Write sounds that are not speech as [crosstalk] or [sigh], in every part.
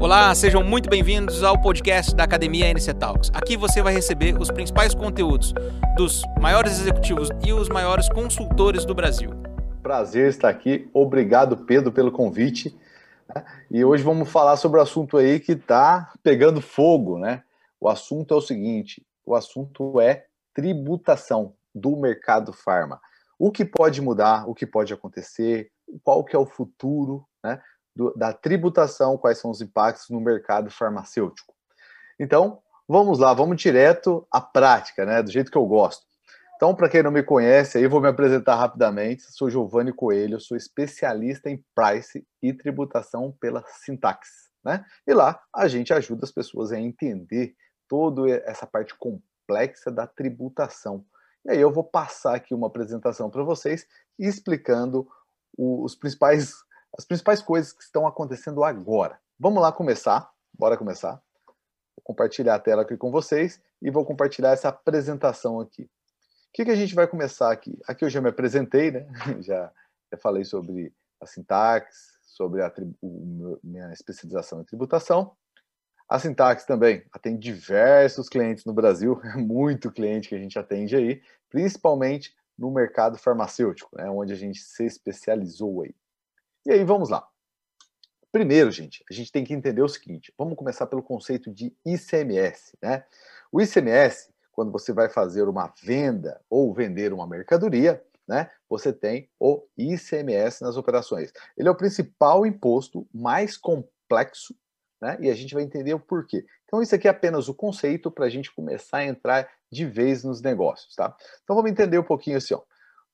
Olá, sejam muito bem-vindos ao podcast da Academia NC Talks. Aqui você vai receber os principais conteúdos dos maiores executivos e os maiores consultores do Brasil. Prazer estar aqui. Obrigado, Pedro, pelo convite. E hoje vamos falar sobre o assunto aí que está pegando fogo, né? O assunto é o seguinte: o assunto é tributação do mercado farma. O que pode mudar, o que pode acontecer, qual que é o futuro, né? Do, da tributação, quais são os impactos no mercado farmacêutico. Então, vamos lá, vamos direto à prática, né? Do jeito que eu gosto. Então, para quem não me conhece, aí vou me apresentar rapidamente. Sou Giovanni Coelho, sou especialista em price e tributação pela Sintax, né? E lá a gente ajuda as pessoas a entender toda essa parte complexa da tributação. E aí eu vou passar aqui uma apresentação para vocês explicando os principais as principais coisas que estão acontecendo agora. Vamos lá começar. Bora começar. Vou compartilhar a tela aqui com vocês e vou compartilhar essa apresentação aqui. O que, que a gente vai começar aqui? Aqui eu já me apresentei, né? [laughs] Já, já falei sobre a sintaxe, sobre a o, minha especialização em tributação. A Sintax também atende diversos clientes no Brasil, é [laughs] muito cliente que a gente atende aí, principalmente no mercado farmacêutico, né, onde a gente se especializou aí. E aí, vamos lá. Primeiro, gente, a gente tem que entender o seguinte: vamos começar pelo conceito de ICMS, né? O ICMS, quando você vai fazer uma venda ou vender uma mercadoria, né? Você tem o ICMS nas operações. Ele é o principal imposto mais complexo, né? E a gente vai entender o porquê. Então, isso aqui é apenas o conceito para a gente começar a entrar de vez nos negócios, tá? Então, vamos entender um pouquinho assim, ó.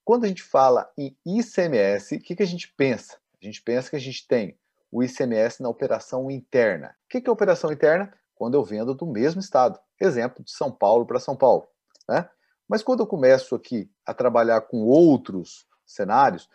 Quando a gente fala em ICMS, o que, que a gente pensa? A gente pensa que a gente tem o ICMS na operação interna. O que é operação interna? Quando eu vendo do mesmo estado. Exemplo, de São Paulo para São Paulo. Né? Mas quando eu começo aqui a trabalhar com outros cenários,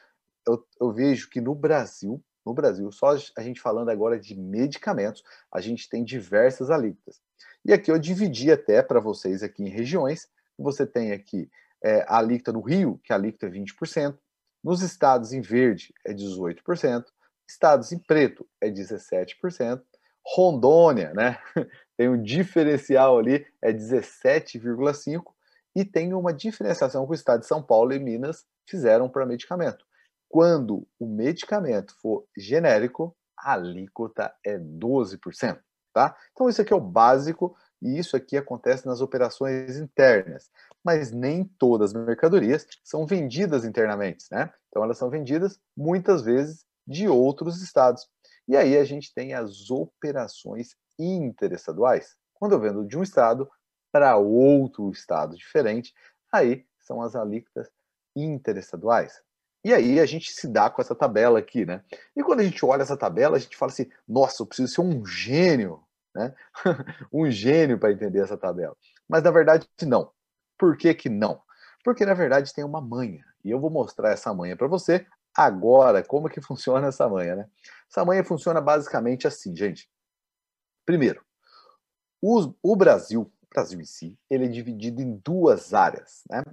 eu, eu vejo que no Brasil, no Brasil, só a gente falando agora de medicamentos, a gente tem diversas alíquotas. E aqui eu dividi até para vocês aqui em regiões. Você tem aqui é, a alíquota no Rio, que a alíquota é 20%, nos estados em verde é 18%, estados em preto é 17%, Rondônia, né? [laughs] Tem um diferencial ali, é 17,5%, e tem uma diferenciação que o estado de São Paulo e Minas fizeram para medicamento. Quando o medicamento for genérico, a alíquota é 12%, tá? Então isso aqui é o básico e isso aqui acontece nas operações internas mas nem todas as mercadorias são vendidas internamente, né? Então elas são vendidas muitas vezes de outros estados. E aí a gente tem as operações interestaduais. Quando eu vendo de um estado para outro estado diferente, aí são as alíquotas interestaduais. E aí a gente se dá com essa tabela aqui, né? E quando a gente olha essa tabela, a gente fala assim: nossa, eu preciso ser um gênio, né? [laughs] um gênio para entender essa tabela. Mas na verdade, não. Por que, que não? Porque na verdade tem uma manha. E eu vou mostrar essa manha para você agora. Como que funciona essa manha, né? Essa manha funciona basicamente assim, gente. Primeiro, o, Brasil, o Brasil em si, ele é dividido em duas áreas, né?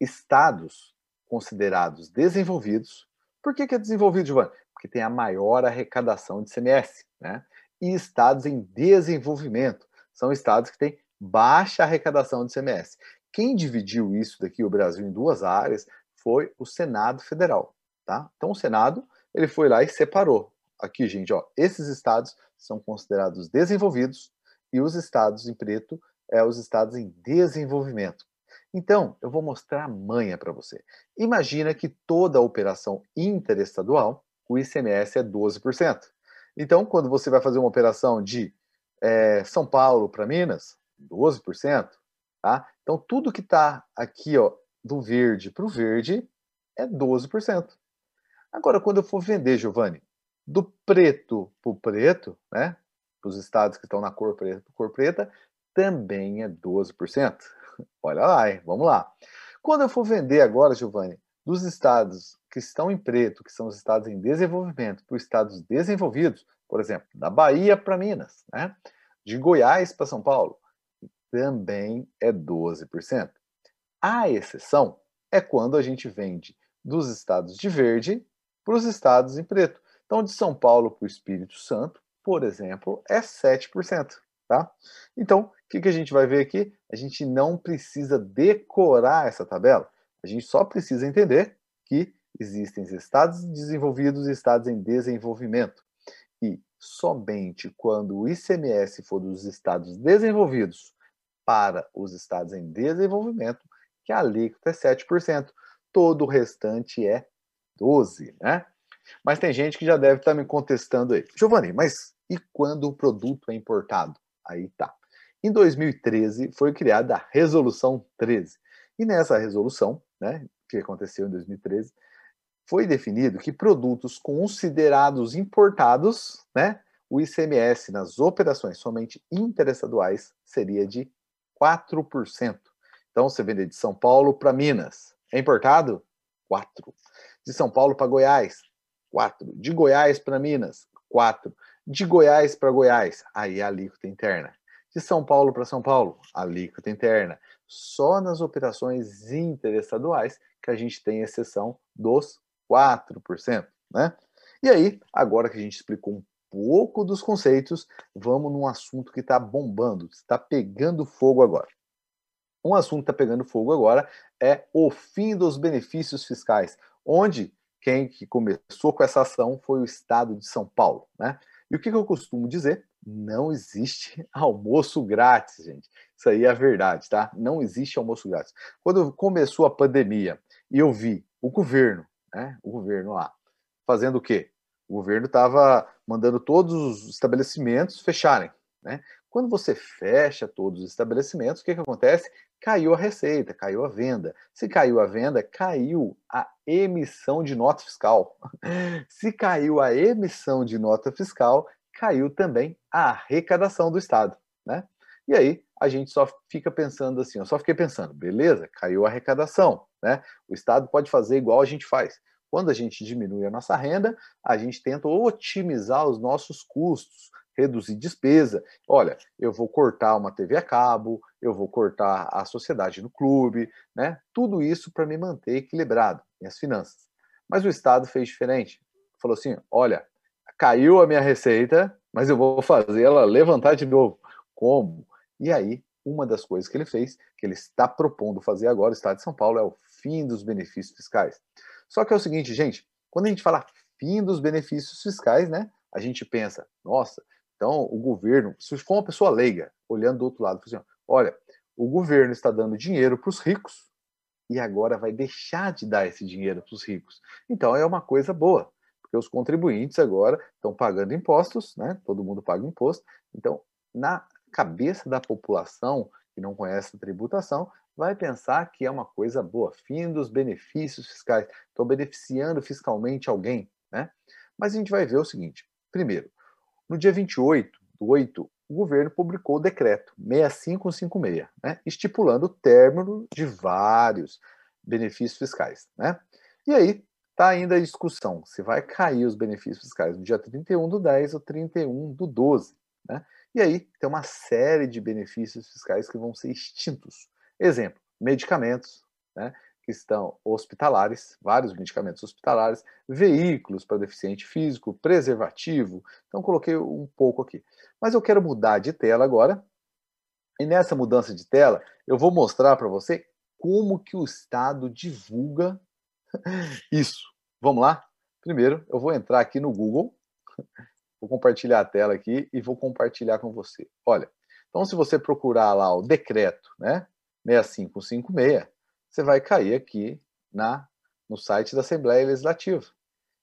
Estados considerados desenvolvidos. Por que, que é desenvolvido, Giovanni? Porque tem a maior arrecadação de CMS, né? E estados em desenvolvimento são estados que têm baixa arrecadação de CMS. Quem dividiu isso daqui, o Brasil, em duas áreas, foi o Senado Federal, tá? Então, o Senado, ele foi lá e separou. Aqui, gente, ó, esses estados são considerados desenvolvidos e os estados em preto é os estados em desenvolvimento. Então, eu vou mostrar a manha para você. Imagina que toda operação interestadual, o ICMS é 12%. Então, quando você vai fazer uma operação de é, São Paulo para Minas, 12%, Tá? Então, tudo que está aqui ó, do verde para o verde é 12%. Agora, quando eu for vender, Giovanni, do preto para o preto, né, para os estados que estão na cor preta, cor preta, também é 12%. [laughs] Olha lá, hein? vamos lá. Quando eu for vender agora, Giovanni, dos estados que estão em preto, que são os estados em desenvolvimento, para os estados desenvolvidos, por exemplo, da Bahia para Minas, né? de Goiás para São Paulo, também é 12%. A exceção é quando a gente vende dos estados de verde para os estados em preto. Então, de São Paulo para o Espírito Santo, por exemplo, é 7%. Tá? Então, o que, que a gente vai ver aqui? A gente não precisa decorar essa tabela. A gente só precisa entender que existem estados desenvolvidos e estados em desenvolvimento. E somente quando o ICMS for dos estados desenvolvidos para os estados em desenvolvimento, que a alíquota é 7%. Todo o restante é 12%, né? Mas tem gente que já deve estar me contestando aí. Giovanni, mas e quando o produto é importado? Aí tá. Em 2013 foi criada a Resolução 13. E nessa resolução, né, que aconteceu em 2013, foi definido que produtos considerados importados, né, o ICMS nas operações somente interestaduais seria de 4%. Então, você vende de São Paulo para Minas, é importado? 4. De São Paulo para Goiás, 4. De Goiás para Minas, 4. De Goiás para Goiás, aí é a alíquota interna. De São Paulo para São Paulo, alíquota interna. Só nas operações interestaduais que a gente tem exceção dos 4%, né? E aí, agora que a gente explicou um pouco dos conceitos, vamos num assunto que está bombando, está pegando fogo agora. Um assunto que está pegando fogo agora é o fim dos benefícios fiscais, onde quem que começou com essa ação foi o Estado de São Paulo, né? E o que, que eu costumo dizer? Não existe [laughs] almoço grátis, gente. Isso aí é a verdade, tá? Não existe almoço grátis. Quando começou a pandemia e eu vi o governo, né? O governo lá, fazendo o quê? O governo estava mandando todos os estabelecimentos fecharem, né? Quando você fecha todos os estabelecimentos, o que, que acontece? Caiu a receita, caiu a venda. Se caiu a venda, caiu a emissão de nota fiscal. [laughs] Se caiu a emissão de nota fiscal, caiu também a arrecadação do Estado, né? E aí a gente só fica pensando assim, eu só fiquei pensando, beleza, caiu a arrecadação, né? O Estado pode fazer igual a gente faz. Quando a gente diminui a nossa renda, a gente tenta otimizar os nossos custos, reduzir despesa. Olha, eu vou cortar uma TV a cabo, eu vou cortar a sociedade no clube, né? Tudo isso para me manter equilibrado, minhas finanças. Mas o Estado fez diferente. Falou assim: olha, caiu a minha receita, mas eu vou fazer ela levantar de novo. Como? E aí, uma das coisas que ele fez, que ele está propondo fazer agora, o Estado de São Paulo, é o fim dos benefícios fiscais. Só que é o seguinte, gente, quando a gente fala fim dos benefícios fiscais, né? A gente pensa, nossa, então, o governo, se for uma pessoa leiga, olhando do outro lado, assim, olha, o governo está dando dinheiro para os ricos e agora vai deixar de dar esse dinheiro para os ricos. Então, é uma coisa boa, porque os contribuintes agora estão pagando impostos, né? Todo mundo paga imposto. Então, na cabeça da população que não conhece a tributação, vai pensar que é uma coisa boa, fim dos benefícios fiscais, estou beneficiando fiscalmente alguém, né? Mas a gente vai ver o seguinte: primeiro, no dia 28 do 8, o governo publicou o decreto 6556, né, estipulando o término de vários benefícios fiscais. Né? E aí está ainda a discussão se vai cair os benefícios fiscais no dia 31 do 10 ou 31 do 12. Né? E aí tem uma série de benefícios fiscais que vão ser extintos. Exemplo, medicamentos, né? que estão hospitalares, vários medicamentos hospitalares, veículos para deficiente físico, preservativo. Então coloquei um pouco aqui. Mas eu quero mudar de tela agora. E nessa mudança de tela, eu vou mostrar para você como que o Estado divulga [laughs] isso. Vamos lá? Primeiro, eu vou entrar aqui no Google, vou compartilhar a tela aqui e vou compartilhar com você. Olha, então se você procurar lá o decreto, né, 6556, você vai cair aqui na, no site da Assembleia Legislativa.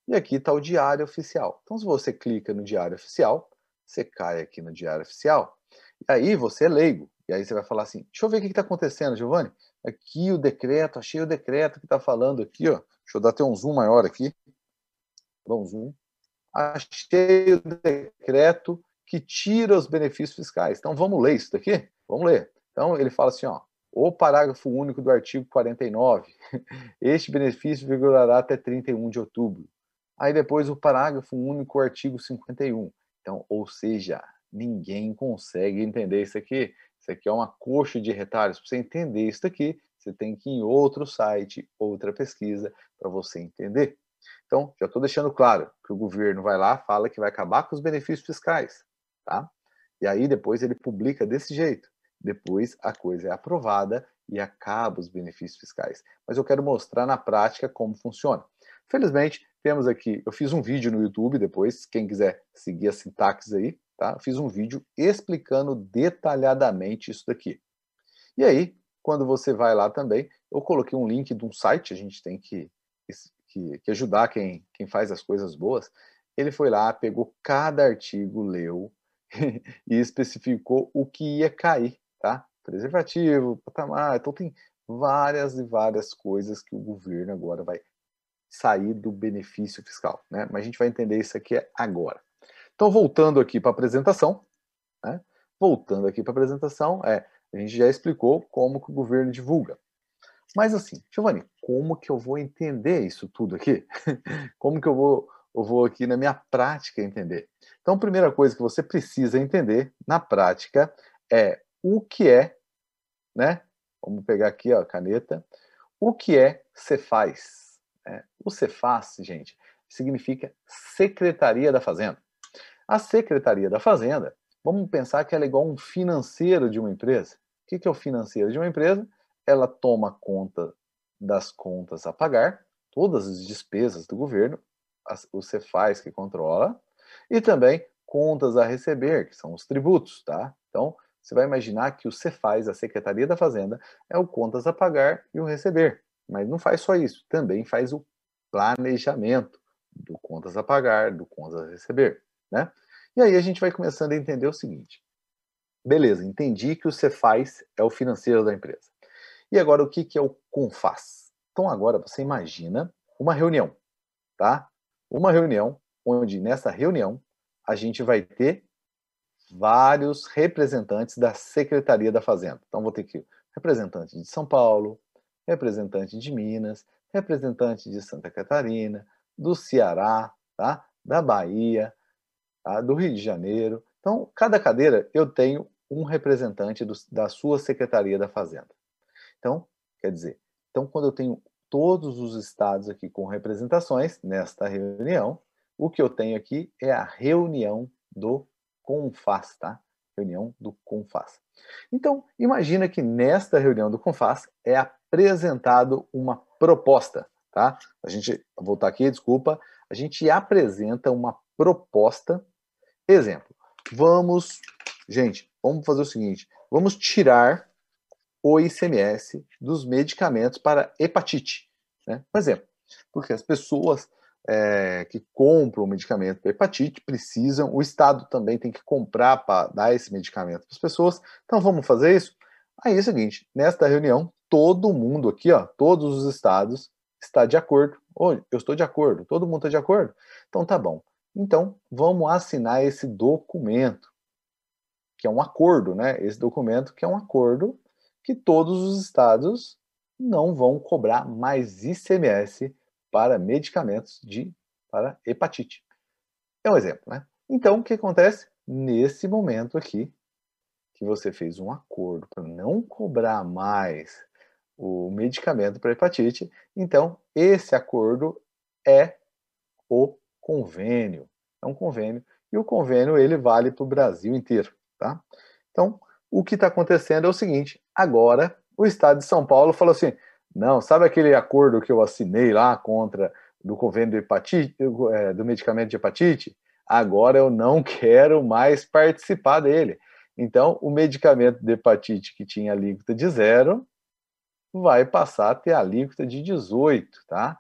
E aqui está o Diário Oficial. Então, se você clica no Diário Oficial, você cai aqui no Diário Oficial, e aí você é leigo. E aí você vai falar assim: deixa eu ver o que está acontecendo, Giovanni. Aqui o decreto, achei o decreto que está falando aqui, ó. Deixa eu dar até um zoom maior aqui. Dá um zoom. Achei o decreto que tira os benefícios fiscais. Então vamos ler isso daqui? Vamos ler. Então ele fala assim, ó, o parágrafo único do artigo 49. Este benefício vigorará até 31 de outubro. Aí depois o parágrafo único, artigo 51. Então, ou seja, ninguém consegue entender isso aqui. Isso aqui é uma coxa de retalhos. Para você entender isso aqui, você tem que ir em outro site, outra pesquisa, para você entender. Então, já estou deixando claro que o governo vai lá, fala que vai acabar com os benefícios fiscais, tá? E aí depois ele publica desse jeito. Depois a coisa é aprovada e acaba os benefícios fiscais. Mas eu quero mostrar na prática como funciona. Felizmente, temos aqui, eu fiz um vídeo no YouTube depois, quem quiser seguir a sintaxe aí, tá? fiz um vídeo explicando detalhadamente isso daqui. E aí, quando você vai lá também, eu coloquei um link de um site, a gente tem que, que, que ajudar quem, quem faz as coisas boas. Ele foi lá, pegou cada artigo, leu [laughs] e especificou o que ia cair, tá? Preservativo, patamar, então tem várias e várias coisas que o governo agora vai sair do benefício fiscal, né? Mas a gente vai entender isso aqui agora. Então, voltando aqui para a apresentação, né? Voltando aqui para a apresentação, é, a gente já explicou como que o governo divulga. Mas assim, Giovanni, como que eu vou entender isso tudo aqui? [laughs] como que eu vou, eu vou aqui na minha prática entender? Então, a primeira coisa que você precisa entender na prática é o que é, né? Vamos pegar aqui ó, a caneta. O que é Cefaz? É, o Cefaz, gente, significa Secretaria da Fazenda. A Secretaria da Fazenda, vamos pensar que ela é igual um financeiro de uma empresa. O que é o financeiro de uma empresa? Ela toma conta das contas a pagar, todas as despesas do governo, o Cefaz que controla, e também contas a receber, que são os tributos, tá? Então, você vai imaginar que o Cefaz, a Secretaria da Fazenda, é o contas a pagar e o receber. Mas não faz só isso, também faz o planejamento do contas a pagar, do contas a receber, né? E aí a gente vai começando a entender o seguinte. Beleza, entendi que o Cefaz é o financeiro da empresa. E agora o que, que é o Confaz? Então agora você imagina uma reunião, tá? Uma reunião onde nessa reunião a gente vai ter vários representantes da Secretaria da Fazenda. Então vou ter que representante de São Paulo, representante de Minas, representante de Santa Catarina, do Ceará, tá? da Bahia, tá? do Rio de Janeiro. Então, cada cadeira eu tenho um representante do, da sua Secretaria da Fazenda. Então, quer dizer, então quando eu tenho todos os estados aqui com representações nesta reunião, o que eu tenho aqui é a reunião do CONFAS, tá? Reunião do CONFAS. Então, imagina que nesta reunião do CONFAS é apresentado uma proposta, tá? A gente, voltar aqui, desculpa, a gente apresenta uma proposta. Exemplo, vamos, gente, vamos fazer o seguinte, vamos tirar o ICMS dos medicamentos para hepatite, né? Por exemplo, porque as pessoas é, que compram o medicamento para hepatite precisam, o Estado também tem que comprar para dar esse medicamento para as pessoas. Então vamos fazer isso? Aí é o seguinte, nesta reunião, todo mundo aqui, ó, todos os estados está de acordo. Ou eu estou de acordo, todo mundo está de acordo? Então tá bom. Então vamos assinar esse documento, que é um acordo, né? Esse documento que é um acordo que todos os estados não vão cobrar mais ICMS para medicamentos de para hepatite. É um exemplo, né? Então, o que acontece? Nesse momento aqui, que você fez um acordo para não cobrar mais o medicamento para hepatite, então esse acordo é o convênio. É um convênio e o convênio ele vale para o Brasil inteiro, tá? Então, o que está acontecendo é o seguinte: agora o Estado de São Paulo falou assim: não, sabe aquele acordo que eu assinei lá contra do convênio do, hepatite, é, do medicamento de hepatite? Agora eu não [laughs] quero mais participar dele. Então, o medicamento de hepatite que tinha alíquota de zero vai passar a ter alíquota de 18, tá?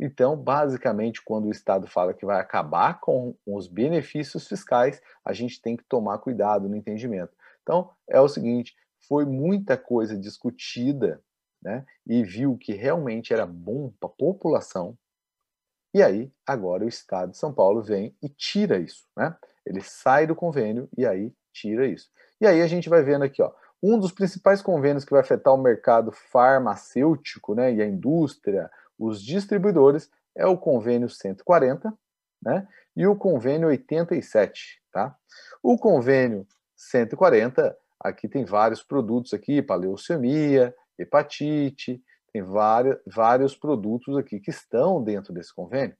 Então, basicamente, quando o Estado fala que vai acabar com os benefícios fiscais, a gente tem que tomar cuidado no entendimento. Então, é o seguinte: foi muita coisa discutida né, e viu que realmente era bom para a população. E aí, agora o Estado de São Paulo vem e tira isso, né? Ele sai do convênio e aí tira isso. E aí a gente vai vendo aqui, ó, um dos principais convênios que vai afetar o mercado farmacêutico, né, e a indústria, os distribuidores, é o convênio 140, né, e o convênio 87, tá? O convênio 140, aqui tem vários produtos aqui, para leucemia, hepatite, tem vários, vários produtos aqui que estão dentro desse convênio.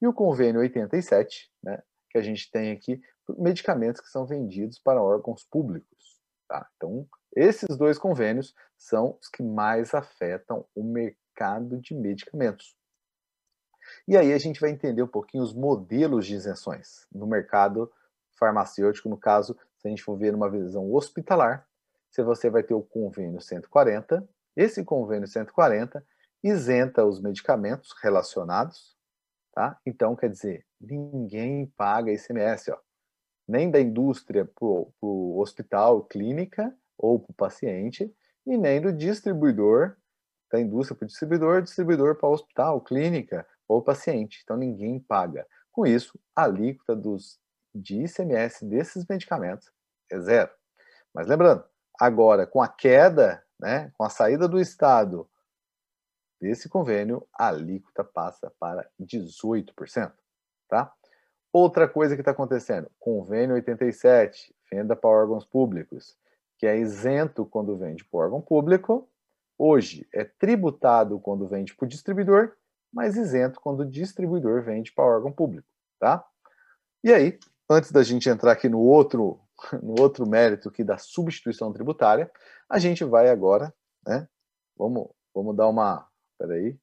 E o convênio 87, né, que a gente tem aqui, medicamentos que são vendidos para órgãos públicos. Tá? Então, esses dois convênios são os que mais afetam o mercado de medicamentos. E aí a gente vai entender um pouquinho os modelos de isenções no mercado farmacêutico, no caso, se a gente for ver numa visão hospitalar, se você vai ter o convênio 140, esse convênio 140 isenta os medicamentos relacionados, tá? Então, quer dizer, ninguém paga ICMS, ó, nem da indústria para o hospital, clínica ou para o paciente, e nem do distribuidor, da indústria para o distribuidor, distribuidor para o hospital, clínica ou paciente. Então, ninguém paga. Com isso, a alíquota dos, de ICMS desses medicamentos é zero. Mas lembrando, agora, com a queda, né, com a saída do Estado desse convênio, a alíquota passa para 18%. Tá? Outra coisa que está acontecendo, convênio 87, venda para órgãos públicos, que é isento quando vende para órgão público, hoje é tributado quando vende para o distribuidor, mas isento quando o distribuidor vende para órgão público. Tá? E aí, antes da gente entrar aqui no outro, [laughs] no outro mérito aqui da substituição tributária, a gente vai agora, né? Vamos, vamos dar uma Espera aí.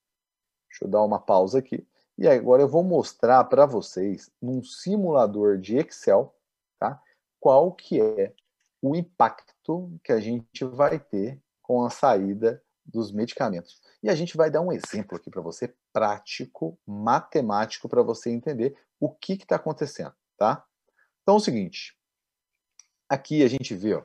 Deixa eu dar uma pausa aqui. E agora eu vou mostrar para vocês, num simulador de Excel, tá? qual que é o impacto que a gente vai ter com a saída dos medicamentos. E a gente vai dar um exemplo aqui para você, prático, matemático, para você entender o que está acontecendo. Tá? Então é o seguinte, aqui a gente vê ó,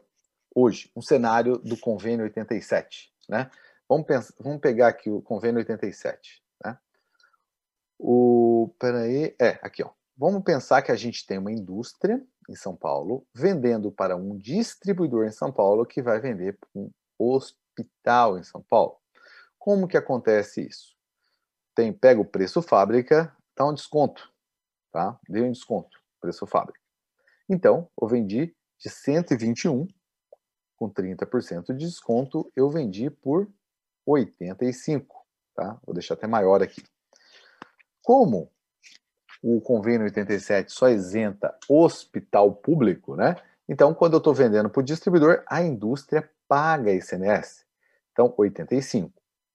hoje um cenário do convênio 87. Né? Vamos, pensar, vamos pegar aqui o convênio 87. Né? O, peraí, é, aqui, ó. Vamos pensar que a gente tem uma indústria em São Paulo vendendo para um distribuidor em São Paulo que vai vender para um hospital em São Paulo. Como que acontece isso? Tem, pega o preço fábrica, dá um desconto, tá? Deu um desconto, preço fábrica. Então, eu vendi de 121 com 30% de desconto, eu vendi por 85, tá? Vou deixar até maior aqui. Como o convênio 87 só isenta hospital público, né? Então, quando eu estou vendendo para o distribuidor, a indústria paga ICMS. Então, 85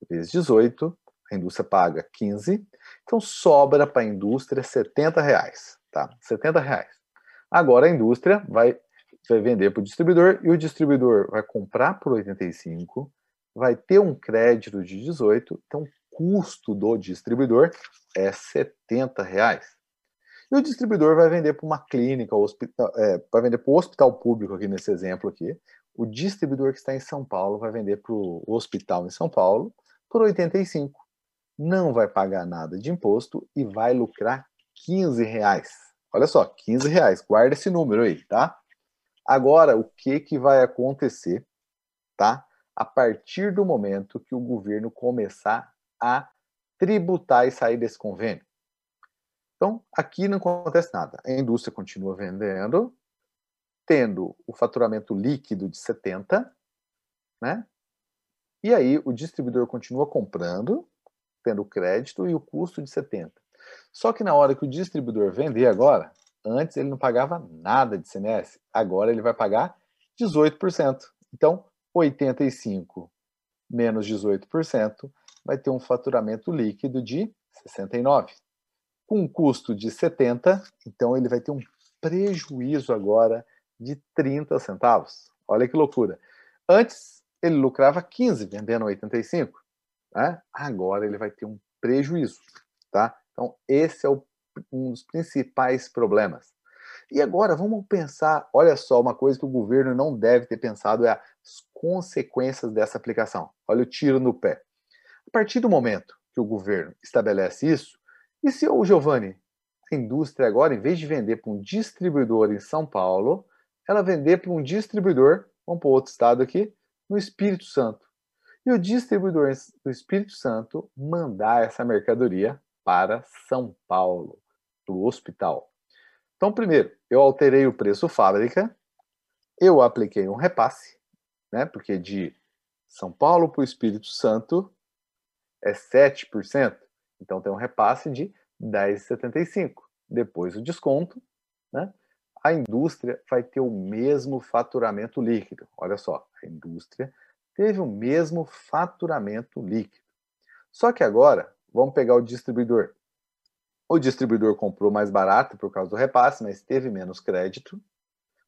vezes 18, a indústria paga 15. Então, sobra para a indústria 70 reais, tá? 70 reais. Agora, a indústria vai, vai vender para o distribuidor e o distribuidor vai comprar por 85, vai ter um crédito de 18, então o custo do distribuidor é 70 reais. E o distribuidor vai vender para uma clínica, é, vai vender para o hospital público aqui nesse exemplo aqui. O distribuidor que está em São Paulo vai vender para o hospital em São Paulo por 85. Não vai pagar nada de imposto e vai lucrar 15 reais. Olha só, 15 reais. Guarda esse número aí, tá? Agora, o que, que vai acontecer, tá? a partir do momento que o governo começar a tributar e sair desse convênio. Então, aqui não acontece nada. A indústria continua vendendo, tendo o faturamento líquido de 70, né? E aí o distribuidor continua comprando, tendo crédito e o custo de 70. Só que na hora que o distribuidor vender agora, antes ele não pagava nada de CMS, agora ele vai pagar 18%. Então, 85 menos 18%, vai ter um faturamento líquido de 69. Com um custo de 70, então ele vai ter um prejuízo agora de 30 centavos. Olha que loucura. Antes ele lucrava 15 vendendo 85, né? Agora ele vai ter um prejuízo, tá? Então esse é o, um dos principais problemas. E agora vamos pensar, olha só, uma coisa que o governo não deve ter pensado é as consequências dessa aplicação. Olha o tiro no pé. A partir do momento que o governo estabelece isso, e se o Giovanni, a indústria agora, em vez de vender para um distribuidor em São Paulo, ela vender para um distribuidor, vamos para outro estado aqui, no Espírito Santo. E o distribuidor do Espírito Santo mandar essa mercadoria para São Paulo, para o hospital. Então, primeiro, eu alterei o preço fábrica, eu apliquei um repasse, né? Porque de São Paulo para o Espírito Santo é 7%. Então tem um repasse de 10,75. Depois o desconto, né? A indústria vai ter o mesmo faturamento líquido. Olha só, a indústria teve o mesmo faturamento líquido. Só que agora, vamos pegar o distribuidor. O distribuidor comprou mais barato por causa do repasse, mas teve menos crédito,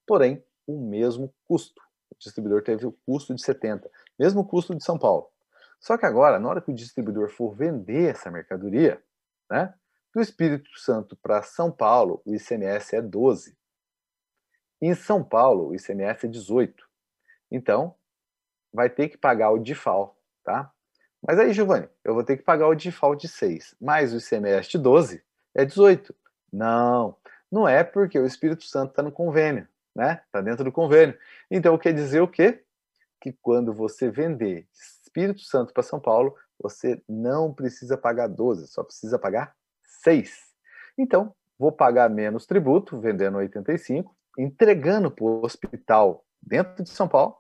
porém, o mesmo custo. O distribuidor teve o custo de 70, mesmo custo de São Paulo. Só que agora, na hora que o distribuidor for vender essa mercadoria, né, do Espírito Santo para São Paulo, o ICMS é 12. Em São Paulo, o ICMS é 18. Então, vai ter que pagar o DIFAL, tá? Mas aí, Giovanni, eu vou ter que pagar o DIFAL de 6, mais o ICMS de 12 é 18. Não, não é porque o Espírito Santo está no convênio, né? Está dentro do convênio. Então, quer dizer o quê? Que quando você vender Espírito Santo para São Paulo, você não precisa pagar 12, só precisa pagar 6. Então, vou pagar menos tributo, vendendo 85, entregando para o hospital dentro de São Paulo.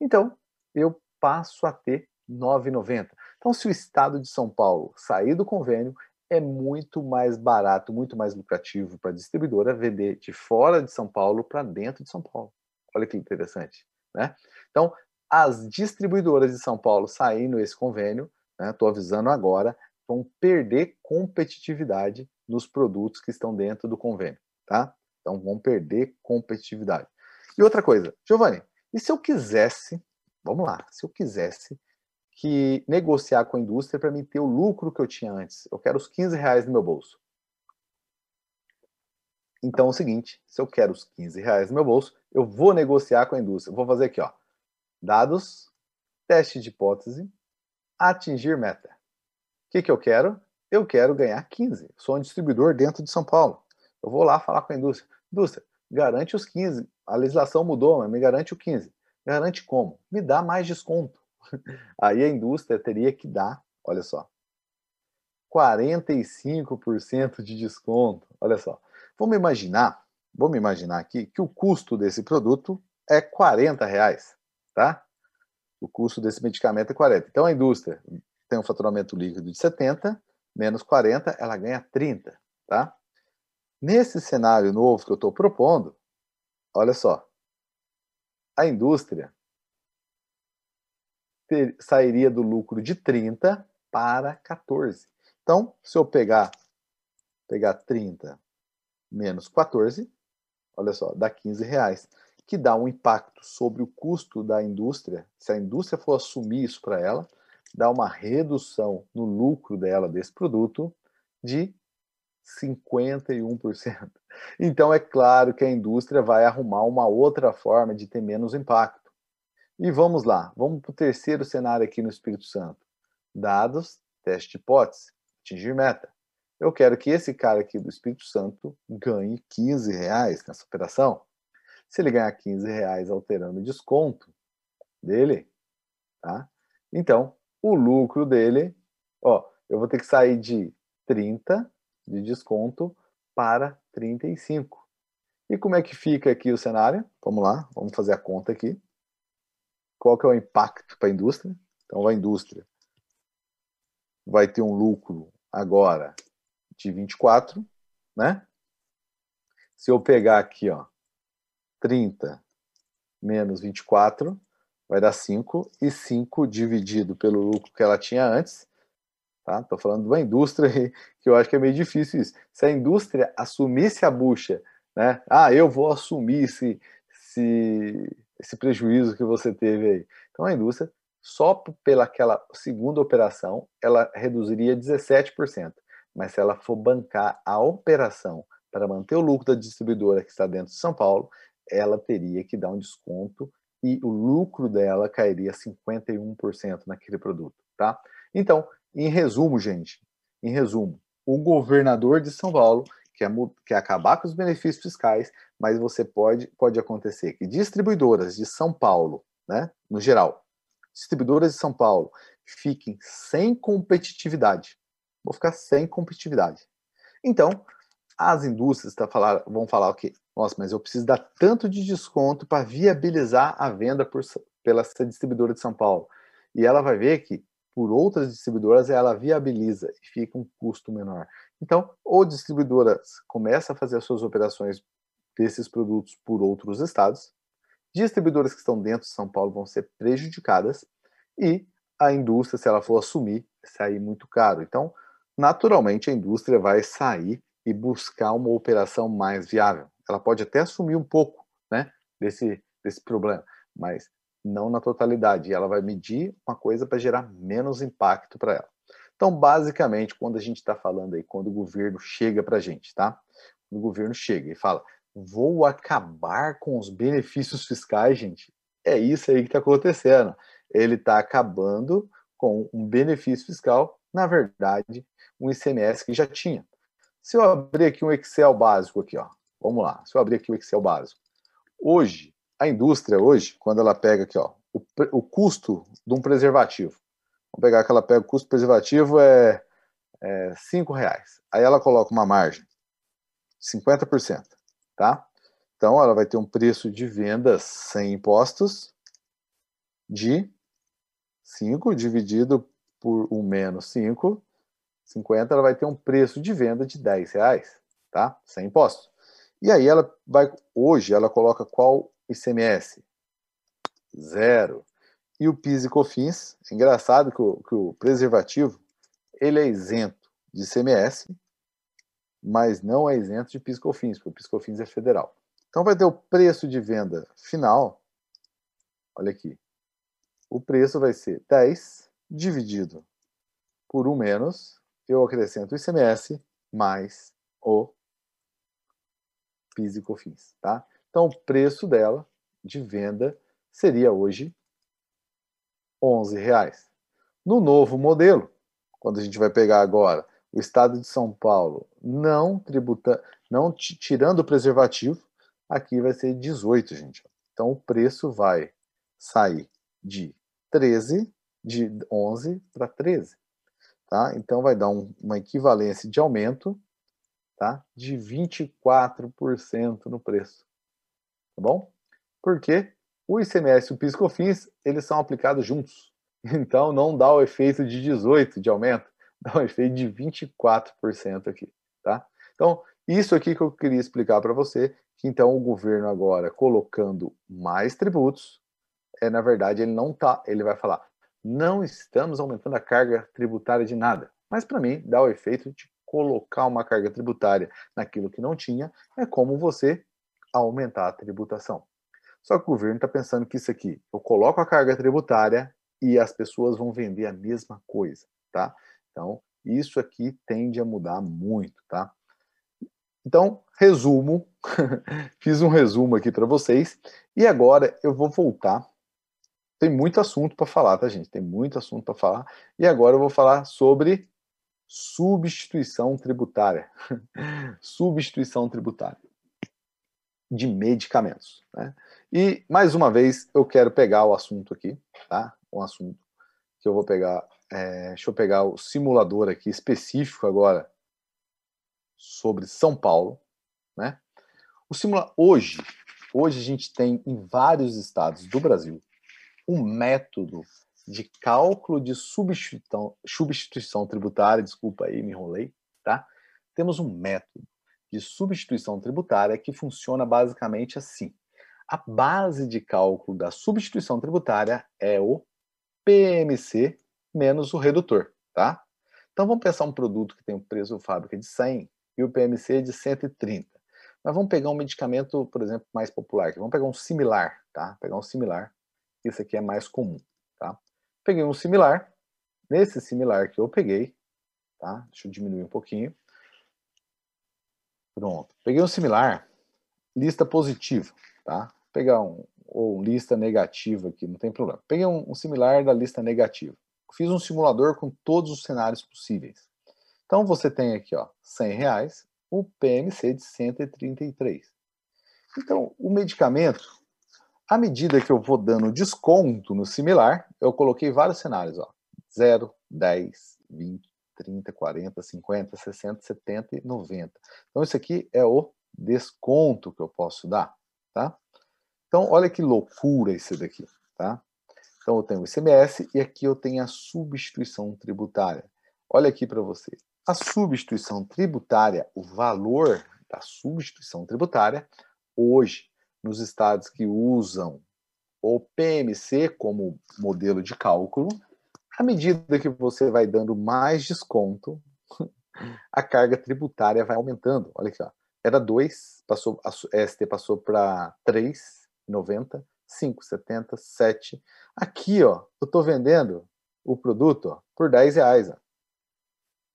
Então, eu passo a ter 9,90. Então, se o estado de São Paulo sair do convênio, é muito mais barato, muito mais lucrativo para a distribuidora vender de fora de São Paulo para dentro de São Paulo. Olha que interessante, né? Então, as distribuidoras de São Paulo saindo esse convênio, estou né, avisando agora, vão perder competitividade nos produtos que estão dentro do convênio, tá? Então vão perder competitividade. E outra coisa, Giovanni, e se eu quisesse, vamos lá, se eu quisesse que negociar com a indústria para me ter o lucro que eu tinha antes, eu quero os 15 reais no meu bolso. Então é o seguinte, se eu quero os 15 reais no meu bolso, eu vou negociar com a indústria. vou fazer aqui, ó, dados, teste de hipótese, atingir meta. O que, que eu quero? Eu quero ganhar 15. Sou um distribuidor dentro de São Paulo. Eu vou lá falar com a indústria. Indústria, garante os 15. A legislação mudou, mas me garante o 15. Garante como? Me dá mais desconto. Aí a indústria teria que dar, olha só, 45% de desconto. Olha só. Vamos imaginar, vamos imaginar aqui que o custo desse produto é 40 reais, tá? O custo desse medicamento é 40. Então a indústria tem um faturamento líquido de 70, menos 40, ela ganha 30, tá? Nesse cenário novo que eu estou propondo, olha só, a indústria ter, sairia do lucro de 30 para 14. Então, se eu pegar, pegar 30 menos 14, olha só, dá 15 reais, que dá um impacto sobre o custo da indústria. Se a indústria for assumir isso para ela, dá uma redução no lucro dela desse produto de 51%. Então é claro que a indústria vai arrumar uma outra forma de ter menos impacto. E vamos lá, vamos para o terceiro cenário aqui no Espírito Santo. Dados, teste de hipótese, atingir meta. Eu quero que esse cara aqui do Espírito Santo ganhe 15 reais nessa operação. Se ele ganhar 15 reais alterando o desconto dele, tá? Então, o lucro dele, ó, eu vou ter que sair de 30 de desconto para 35. E como é que fica aqui o cenário? Vamos lá, vamos fazer a conta aqui. Qual que é o impacto para a indústria? Então, a indústria vai ter um lucro agora de 24, né? Se eu pegar aqui, ó, 30 menos 24, vai dar 5, e 5 dividido pelo lucro que ela tinha antes, tá? Tô falando de uma indústria [laughs] que eu acho que é meio difícil isso. Se a indústria assumisse a bucha, né? Ah, eu vou assumir esse, esse, esse prejuízo que você teve aí. Então a indústria, só pelaquela segunda operação, ela reduziria 17%. Mas se ela for bancar a operação para manter o lucro da distribuidora que está dentro de São Paulo, ela teria que dar um desconto e o lucro dela cairia 51% naquele produto, tá? Então, em resumo, gente, em resumo, o governador de São Paulo quer, quer acabar com os benefícios fiscais, mas você pode, pode acontecer que distribuidoras de São Paulo, né, no geral, distribuidoras de São Paulo fiquem sem competitividade. Vou ficar sem competitividade. Então, as indústrias tá falar, vão falar o okay? Nossa, mas eu preciso dar tanto de desconto para viabilizar a venda por, pela distribuidora de São Paulo. E ela vai ver que por outras distribuidoras ela viabiliza e fica um custo menor. Então, ou distribuidoras começam a fazer as suas operações desses produtos por outros estados, distribuidoras que estão dentro de São Paulo vão ser prejudicadas e a indústria, se ela for assumir, sair muito caro. Então, naturalmente, a indústria vai sair e buscar uma operação mais viável. Ela pode até assumir um pouco né, desse, desse problema, mas não na totalidade. Ela vai medir uma coisa para gerar menos impacto para ela. Então, basicamente, quando a gente está falando aí, quando o governo chega para a gente, tá? O governo chega e fala, vou acabar com os benefícios fiscais, gente. É isso aí que está acontecendo. Ele está acabando com um benefício fiscal, na verdade, um ICMS que já tinha. Se eu abrir aqui um Excel básico aqui, ó, vamos lá. Se eu abrir aqui o Excel básico, hoje a indústria hoje, quando ela pega aqui, ó, o, o custo de um preservativo, vamos pegar que ela pega o custo preservativo é, é cinco reais. Aí ela coloca uma margem, 50%, tá? Então ela vai ter um preço de venda sem impostos de 5 dividido por 1 menos 5, 50, ela vai ter um preço de venda de 10 reais, tá? Sem impostos. E aí ela vai, hoje ela coloca qual ICMS? Zero. E o PIS e COFINS, engraçado que o, que o preservativo, ele é isento de ICMS, mas não é isento de PIS e COFINS, porque o PIS e COFINS é federal. Então vai ter o preço de venda final, olha aqui, o preço vai ser 10 dividido por 1 menos, eu acrescento o ICMS mais o PIS e COFINS, tá? Então, o preço dela de venda seria hoje R$ reais. No novo modelo, quando a gente vai pegar agora o estado de São Paulo, não tributando, não tirando o preservativo, aqui vai ser 18, gente. Então o preço vai sair de 13, de 11 para 13, tá? Então vai dar um, uma equivalência de aumento, tá? De 24% no preço tá bom? Porque o ICMS e o PIS/COFINS, eles são aplicados juntos. Então não dá o efeito de 18 de aumento, dá o efeito de 24% aqui, tá? Então, isso aqui que eu queria explicar para você, que então o governo agora colocando mais tributos, é na verdade ele não tá, ele vai falar: "Não estamos aumentando a carga tributária de nada". Mas para mim dá o efeito de colocar uma carga tributária naquilo que não tinha, é como você aumentar a tributação. Só que o governo está pensando que isso aqui, eu coloco a carga tributária e as pessoas vão vender a mesma coisa, tá? Então, isso aqui tende a mudar muito, tá? Então, resumo, [laughs] fiz um resumo aqui para vocês e agora eu vou voltar. Tem muito assunto para falar, tá, gente? Tem muito assunto para falar. E agora eu vou falar sobre substituição tributária. [laughs] substituição tributária de medicamentos. Né? E, mais uma vez, eu quero pegar o assunto aqui, tá? Um assunto que eu vou pegar. É, deixa eu pegar o simulador aqui específico agora sobre São Paulo, né? O simula hoje, hoje a gente tem em vários estados do Brasil um método de cálculo de substituição, substituição tributária, desculpa aí, me enrolei, tá? Temos um método de substituição tributária que funciona basicamente assim. A base de cálculo da substituição tributária é o PMC menos o redutor, tá? Então vamos pensar um produto que tem um preço fábrica de 100 e o PMC de 130. Mas vamos pegar um medicamento, por exemplo, mais popular, vamos pegar um similar, tá? Pegar um similar, esse aqui é mais comum, tá? Peguei um similar, nesse similar que eu peguei, tá? Deixa eu diminuir um pouquinho. Pronto. Peguei um similar, lista positiva, tá? Vou pegar um ou lista negativa aqui, não tem problema. Peguei um, um similar da lista negativa. Fiz um simulador com todos os cenários possíveis. Então você tem aqui, ó, 100 reais, o PMC de 133. Então, o medicamento, à medida que eu vou dando desconto no similar, eu coloquei vários cenários, ó, 0, 10, 20, 30, 40, 50, 60, 70 e 90. Então, isso aqui é o desconto que eu posso dar, tá? Então, olha que loucura isso daqui, tá? Então, eu tenho o ICMS e aqui eu tenho a substituição tributária. Olha aqui para você. a substituição tributária, o valor da substituição tributária, hoje, nos estados que usam o PMC como modelo de cálculo, à medida que você vai dando mais desconto, [laughs] a carga tributária vai aumentando. Olha aqui, ó. Era 2, passou, a ST passou para 3,90, 5,70, 7. Aqui, ó, eu estou vendendo o produto ó, por 10 reais. Ó.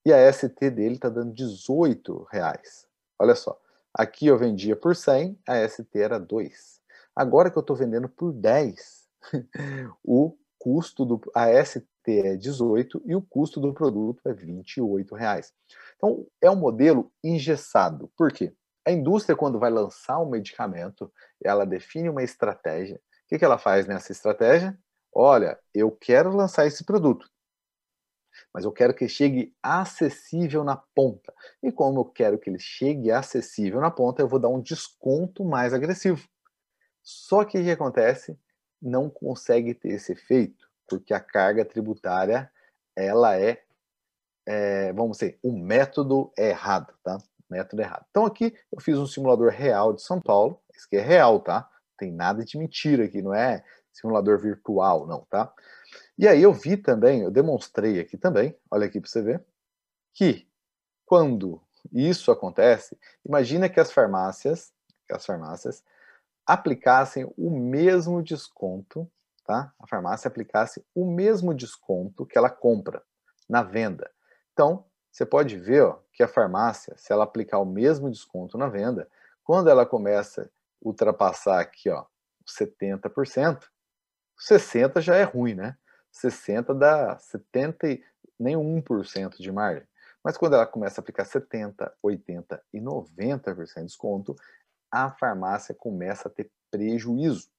E a ST dele está dando 18 reais. Olha só, aqui eu vendia por 100, a ST era 2. Agora que eu estou vendendo por 10, [laughs] o custo do a ST é 18 e o custo do produto é 28 reais. Então é um modelo engessado. Por quê? A indústria quando vai lançar um medicamento, ela define uma estratégia. O que, que ela faz nessa estratégia? Olha, eu quero lançar esse produto, mas eu quero que chegue acessível na ponta. E como eu quero que ele chegue acessível na ponta, eu vou dar um desconto mais agressivo. Só que o que acontece? Não consegue ter esse efeito, porque a carga tributária ela é, é vamos dizer, o método é errado, tá? Método errado. Então aqui eu fiz um simulador real de São Paulo, esse aqui é real, tá? Tem nada de mentira aqui, não é simulador virtual, não, tá? E aí eu vi também, eu demonstrei aqui também, olha aqui para você ver, que quando isso acontece, imagina que as farmácias, que as farmácias aplicassem o mesmo desconto, tá? A farmácia aplicasse o mesmo desconto que ela compra na venda. Então, você pode ver ó, que a farmácia, se ela aplicar o mesmo desconto na venda, quando ela começa a ultrapassar aqui, ó, 70%, 60 já é ruim, né? 60 dá 70 e nem 1% de margem. Mas quando ela começa a aplicar 70, 80 e 90% de desconto, a farmácia começa a ter prejuízo.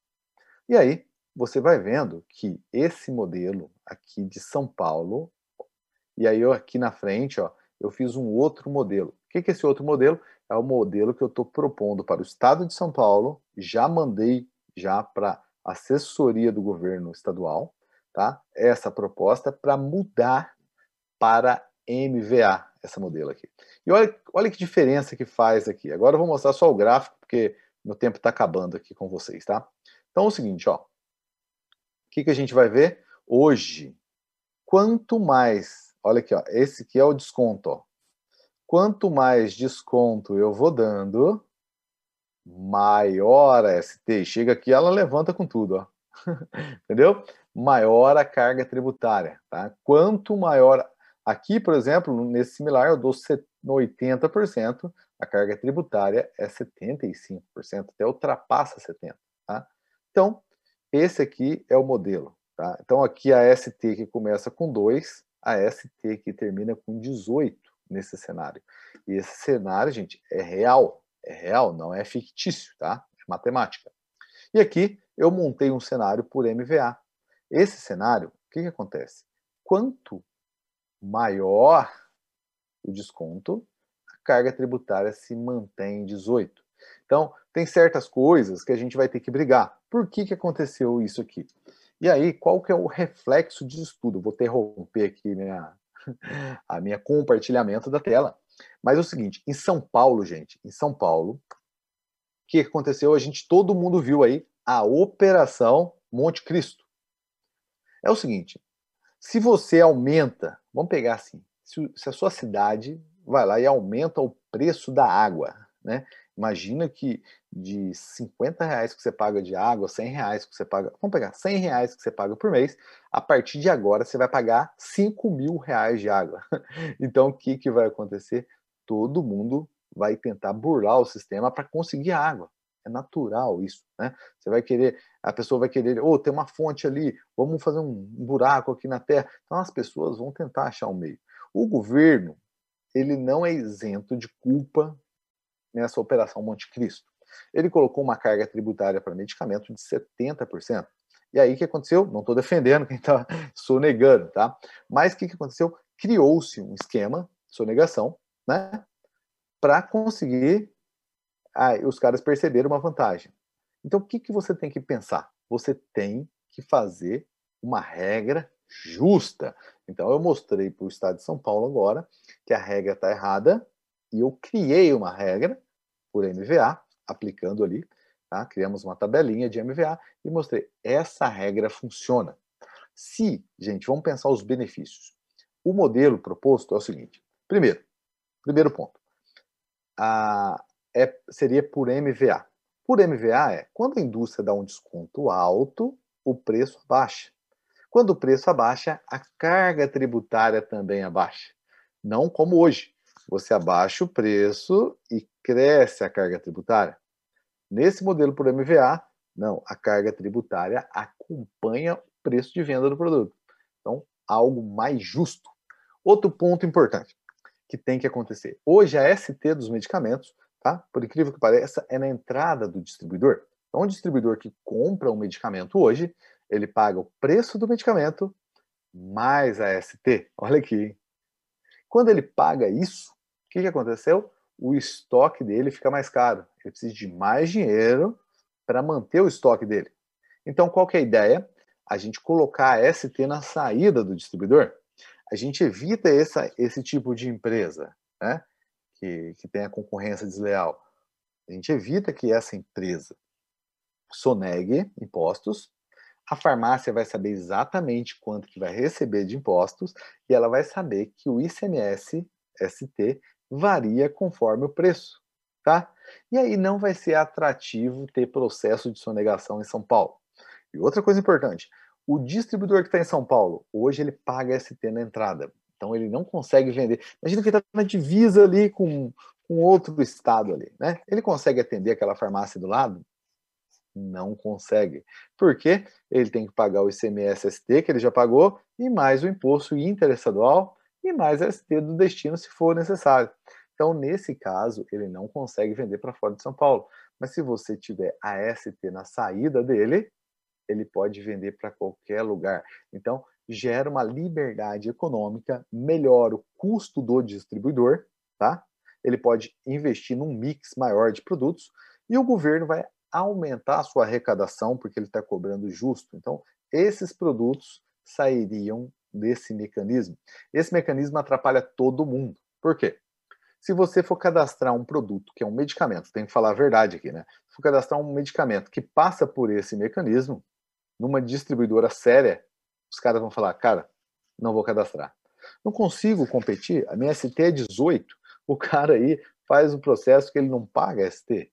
E aí você vai vendo que esse modelo aqui de São Paulo, e aí eu aqui na frente, ó, eu fiz um outro modelo. O que é esse outro modelo? É o modelo que eu estou propondo para o Estado de São Paulo, já mandei já para assessoria do governo estadual, tá? Essa proposta para mudar para MVA, essa modelo aqui. E olha, olha que diferença que faz aqui. Agora eu vou mostrar só o gráfico, porque meu tempo está acabando aqui com vocês, tá? Então é o seguinte, ó. O que, que a gente vai ver? Hoje, quanto mais, olha aqui, ó, esse aqui é o desconto, ó. Quanto mais desconto eu vou dando, maior a ST. Chega aqui, ela levanta com tudo, ó. [laughs] Entendeu? Maior a carga tributária, tá? Quanto maior Aqui, por exemplo, nesse similar, eu dou 80%, a carga tributária é 75%, até ultrapassa 70%. Tá? Então, esse aqui é o modelo. Tá? Então, aqui a ST que começa com 2, a ST que termina com 18 nesse cenário. E esse cenário, gente, é real. É real, não é fictício, tá? É matemática. E aqui eu montei um cenário por MVA. Esse cenário, o que, que acontece? Quanto maior o desconto, a carga tributária se mantém em 18. Então, tem certas coisas que a gente vai ter que brigar. Por que, que aconteceu isso aqui? E aí, qual que é o reflexo disso tudo? Vou interromper aqui minha, [laughs] a minha compartilhamento da tela. Mas é o seguinte, em São Paulo, gente, em São Paulo, o que aconteceu? A gente, todo mundo viu aí a Operação Monte Cristo. É o seguinte, se você aumenta, vamos pegar assim, se, se, a sua cidade vai lá e aumenta o preço da água, né? Imagina que de 50 reais que você paga de água, 100 reais que você paga, vamos pegar 100 reais que você paga por mês, a partir de agora você vai pagar 5 mil reais de água. [laughs] Então o que, que vai acontecer? Todo mundo vai tentar burlar o sistema para conseguir água. É natural isso, né? Você vai querer, a pessoa vai querer, ou oh, tem uma fonte ali, vamos fazer um buraco aqui na terra. Então as pessoas vão tentar achar um meio. O governo, ele não é isento de culpa nessa operação Monte Cristo. Ele colocou uma carga tributária para medicamento de 70%. E aí o que aconteceu? Não estou defendendo quem está [laughs] sonegando, tá? Mas o que, que aconteceu? Criou-se um esquema, sonegação, né? Para conseguir ah, os caras perceberam uma vantagem. Então, o que, que você tem que pensar? Você tem que fazer uma regra justa. Então eu mostrei para o Estado de São Paulo agora que a regra está errada e eu criei uma regra por MVA, aplicando ali, tá? criamos uma tabelinha de MVA e mostrei, essa regra funciona. Se, gente, vamos pensar os benefícios. O modelo proposto é o seguinte, primeiro, primeiro ponto, a, é, seria por MVA. Por MVA é quando a indústria dá um desconto alto, o preço abaixa. Quando o preço abaixa, a carga tributária também abaixa. Não como hoje. Você abaixa o preço e cresce a carga tributária. Nesse modelo por MVA, não, a carga tributária acompanha o preço de venda do produto. Então, algo mais justo. Outro ponto importante que tem que acontecer. Hoje a ST dos medicamentos tá? Por incrível que pareça, é na entrada do distribuidor. Então, o distribuidor que compra um medicamento hoje, ele paga o preço do medicamento mais a ST. Olha aqui. Quando ele paga isso, que, que aconteceu? O estoque dele fica mais caro. Ele precisa de mais dinheiro para manter o estoque dele. Então, qual que é a ideia? A gente colocar a ST na saída do distribuidor. A gente evita essa, esse tipo de empresa. Né? que, que tem a concorrência desleal. A gente evita que essa empresa sonegue impostos, a farmácia vai saber exatamente quanto que vai receber de impostos e ela vai saber que o ICMS ST varia conforme o preço, tá? E aí não vai ser atrativo ter processo de sonegação em São Paulo. E outra coisa importante, o distribuidor que está em São Paulo, hoje ele paga ST na entrada. Então ele não consegue vender. Imagina que ele está na divisa ali com, com outro estado ali, né? Ele consegue atender aquela farmácia do lado? Não consegue. Por quê? Ele tem que pagar o ICMS-ST que ele já pagou e mais o imposto interestadual e mais ST do destino se for necessário. Então, nesse caso, ele não consegue vender para fora de São Paulo. Mas se você tiver a ST na saída dele, ele pode vender para qualquer lugar. Então, gera uma liberdade econômica, melhora o custo do distribuidor, tá? Ele pode investir num mix maior de produtos e o governo vai aumentar a sua arrecadação porque ele está cobrando justo. Então, esses produtos sairiam desse mecanismo. Esse mecanismo atrapalha todo mundo. Por quê? Se você for cadastrar um produto que é um medicamento, tem que falar a verdade aqui, né? Se for cadastrar um medicamento que passa por esse mecanismo, numa distribuidora séria, os caras vão falar, cara, não vou cadastrar. Não consigo competir, a minha ST é 18, o cara aí faz o processo que ele não paga ST.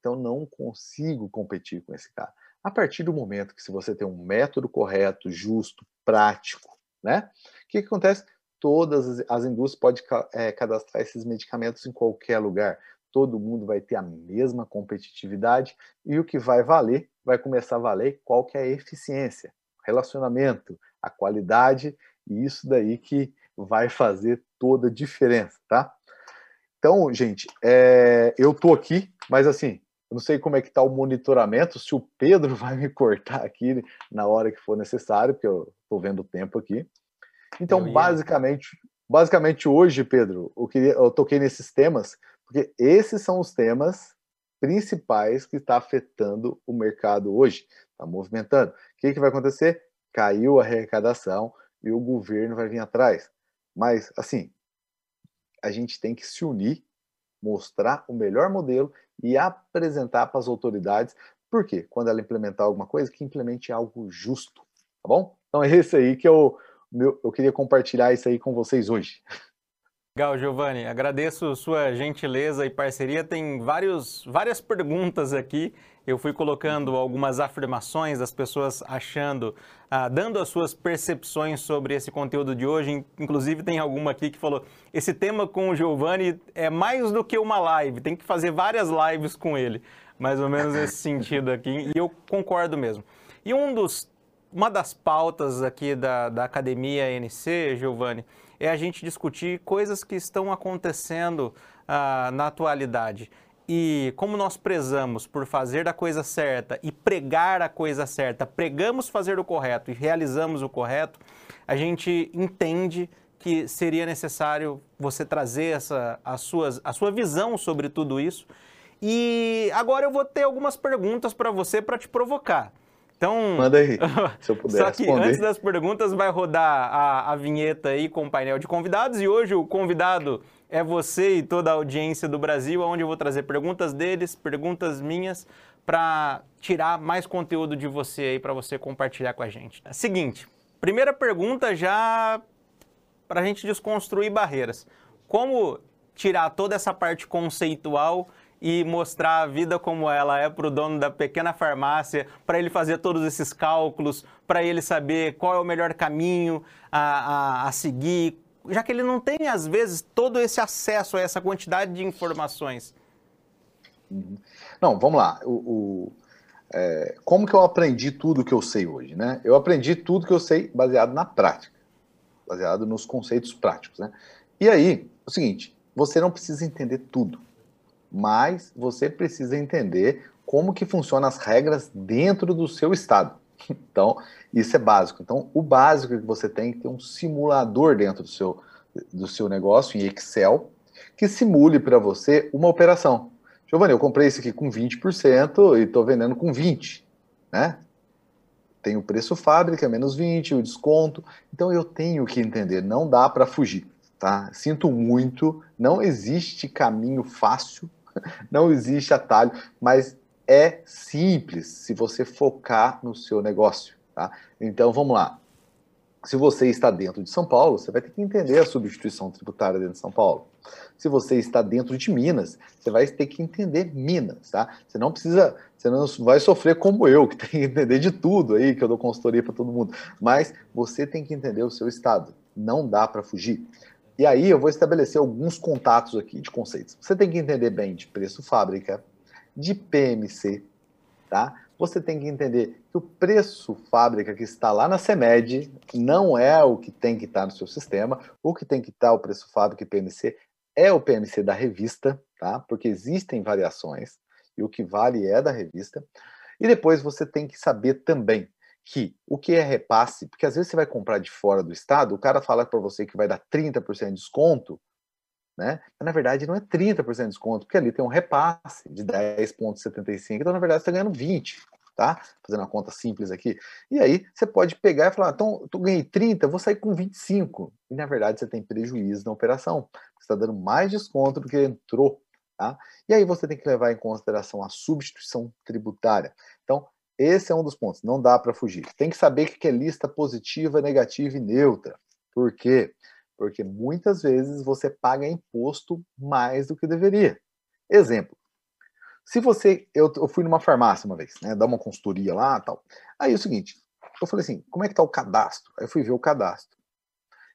Então não consigo competir com esse cara. A partir do momento que se você tem um método correto, justo, prático, né? O que, que acontece? Todas as indústrias podem é, cadastrar esses medicamentos em qualquer lugar. Todo mundo vai ter a mesma competitividade e o que vai valer, vai começar a valer qual que é a eficiência relacionamento, a qualidade, e isso daí que vai fazer toda a diferença, tá? Então, gente, é, eu tô aqui, mas assim, eu não sei como é que tá o monitoramento, se o Pedro [laughs] vai me cortar aqui na hora que for necessário, porque eu tô vendo o tempo aqui. Então, basicamente, basicamente hoje, Pedro, eu, queria, eu toquei nesses temas, porque esses são os temas principais que está afetando o mercado hoje, está movimentando. O que, que vai acontecer? Caiu a arrecadação e o governo vai vir atrás. Mas, assim, a gente tem que se unir, mostrar o melhor modelo e apresentar para as autoridades, porque quando ela implementar alguma coisa, que implemente algo justo, tá bom? Então é esse aí que eu, meu, eu queria compartilhar isso aí com vocês hoje. Legal, Giovanni. Agradeço sua gentileza e parceria. Tem vários, várias perguntas aqui. Eu fui colocando algumas afirmações das pessoas achando, ah, dando as suas percepções sobre esse conteúdo de hoje. Inclusive, tem alguma aqui que falou: esse tema com o Giovanni é mais do que uma live, tem que fazer várias lives com ele. Mais ou menos nesse [laughs] sentido aqui. E eu concordo mesmo. E um dos, uma das pautas aqui da, da Academia NC, Giovanni, é a gente discutir coisas que estão acontecendo ah, na atualidade. E como nós prezamos por fazer da coisa certa e pregar a coisa certa, pregamos fazer o correto e realizamos o correto, a gente entende que seria necessário você trazer essa, as suas, a sua visão sobre tudo isso. E agora eu vou ter algumas perguntas para você para te provocar. Então, Manda aí, [laughs] se eu puder Só que responder. antes das perguntas vai rodar a, a vinheta aí com o painel de convidados e hoje o convidado é você e toda a audiência do Brasil, onde eu vou trazer perguntas deles, perguntas minhas, para tirar mais conteúdo de você aí para você compartilhar com a gente. Seguinte, primeira pergunta já para a gente desconstruir barreiras. Como tirar toda essa parte conceitual e mostrar a vida como ela é para o dono da pequena farmácia, para ele fazer todos esses cálculos, para ele saber qual é o melhor caminho a, a, a, seguir, já que ele não tem, às vezes, todo esse acesso a essa quantidade de informações. Uhum. Não, vamos lá. O, o é, como que eu aprendi tudo que eu sei hoje? Né? Eu aprendi tudo que eu sei baseado na prática, baseado nos conceitos práticos. Né? E aí, é o seguinte, você não precisa entender tudo mas você precisa entender como que funcionam as regras dentro do seu estado. [laughs] Então, isso é básico. Então, o básico é que você tem que ter um simulador dentro do seu, do seu negócio em Excel que simule para você uma operação. Giovanni, eu comprei esse aqui com 20% e estou vendendo com 20%, né? Tem o preço fábrica, menos 20, o desconto. Então, eu tenho que entender, não dá para fugir, tá? Sinto muito, não existe caminho fácil [laughs] não existe atalho, mas é simples se você focar no seu negócio, tá? Então vamos lá. Se você está dentro de São Paulo, você vai ter que entender a substituição tributária dentro de São Paulo. Se você está dentro de Minas, você vai ter que entender Minas, tá? Você não precisa, você não vai sofrer como eu, que [laughs] tem que entender de tudo aí, que eu dou consultoria para todo mundo. Mas você tem que entender o seu estado. Não dá para fugir. E aí eu vou estabelecer alguns contatos aqui de conceitos. Você tem que entender bem de preço fábrica, de PMC, tá? Você tem que entender que o preço fábrica que está lá na CEMED não é o que tem que estar no seu sistema. O que tem que estar o preço fábrica e PMC é o PMC da revista, tá? Porque existem variações e o que vale é da revista. E depois você tem que saber também que o que é repasse, porque às vezes você vai comprar de fora do estado, o cara fala para você que vai dar 30% de desconto, né? Mas na verdade não é 30% de desconto, porque ali tem um repasse de 10,75, então na verdade você está ganhando 20, tá? Fazendo uma conta simples aqui. E aí você pode pegar e falar, então eu ganhei 30, vou sair com 25. E na verdade você tem prejuízo na operação. Você está dando mais desconto do que entrou, tá? E aí você tem que levar em consideração a substituição tributária. Então, esse é um dos pontos, não dá para fugir. Tem que saber o que é lista positiva, negativa e neutra. Por quê? Porque muitas vezes você paga imposto mais do que deveria. Exemplo. Se você. Eu, eu fui numa farmácia uma vez, né? Dar uma consultoria lá tal. Aí é o seguinte, eu falei assim: como é que tá o cadastro? Aí eu fui ver o cadastro.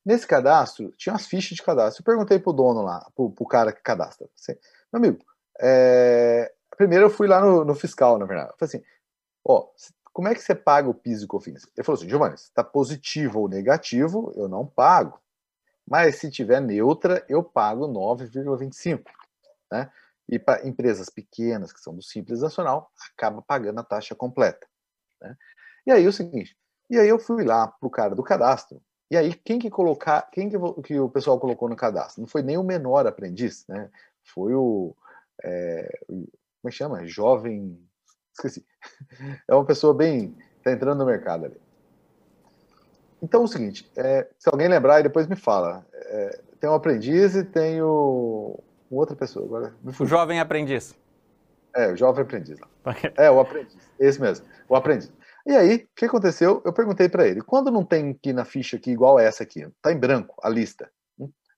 Nesse cadastro, tinha as fichas de cadastro. Eu perguntei pro dono lá, pro, pro cara que cadastra. Assim, Meu amigo, é... primeiro eu fui lá no, no fiscal, na verdade. Eu falei assim: ó, como é que você paga o PIS e COFINS? Ele falou assim, Giovanni, se está positivo ou negativo, eu não pago. Mas se tiver neutra, eu pago 9,25. Né? E para empresas pequenas, que são do Simples Nacional, acaba pagando a taxa completa. Né? E aí o seguinte, e aí eu fui lá para o cara do cadastro, e aí quem que colocar, quem que, que, o pessoal colocou no cadastro? Não foi nem o menor aprendiz, né? Foi o, é, como é que chama? Jovem esqueci. [laughs] É uma pessoa bem. Está entrando no mercado ali. Então é o seguinte: é, se alguém lembrar, depois me fala. É, tem um aprendiz e tem o, outra pessoa. Agora, o jovem aprendiz. É, o jovem aprendiz. É, o aprendiz. Esse mesmo, o aprendiz. E aí, o que aconteceu? Eu perguntei para ele: quando não tem aqui na ficha aqui igual essa aqui, tá em branco a lista,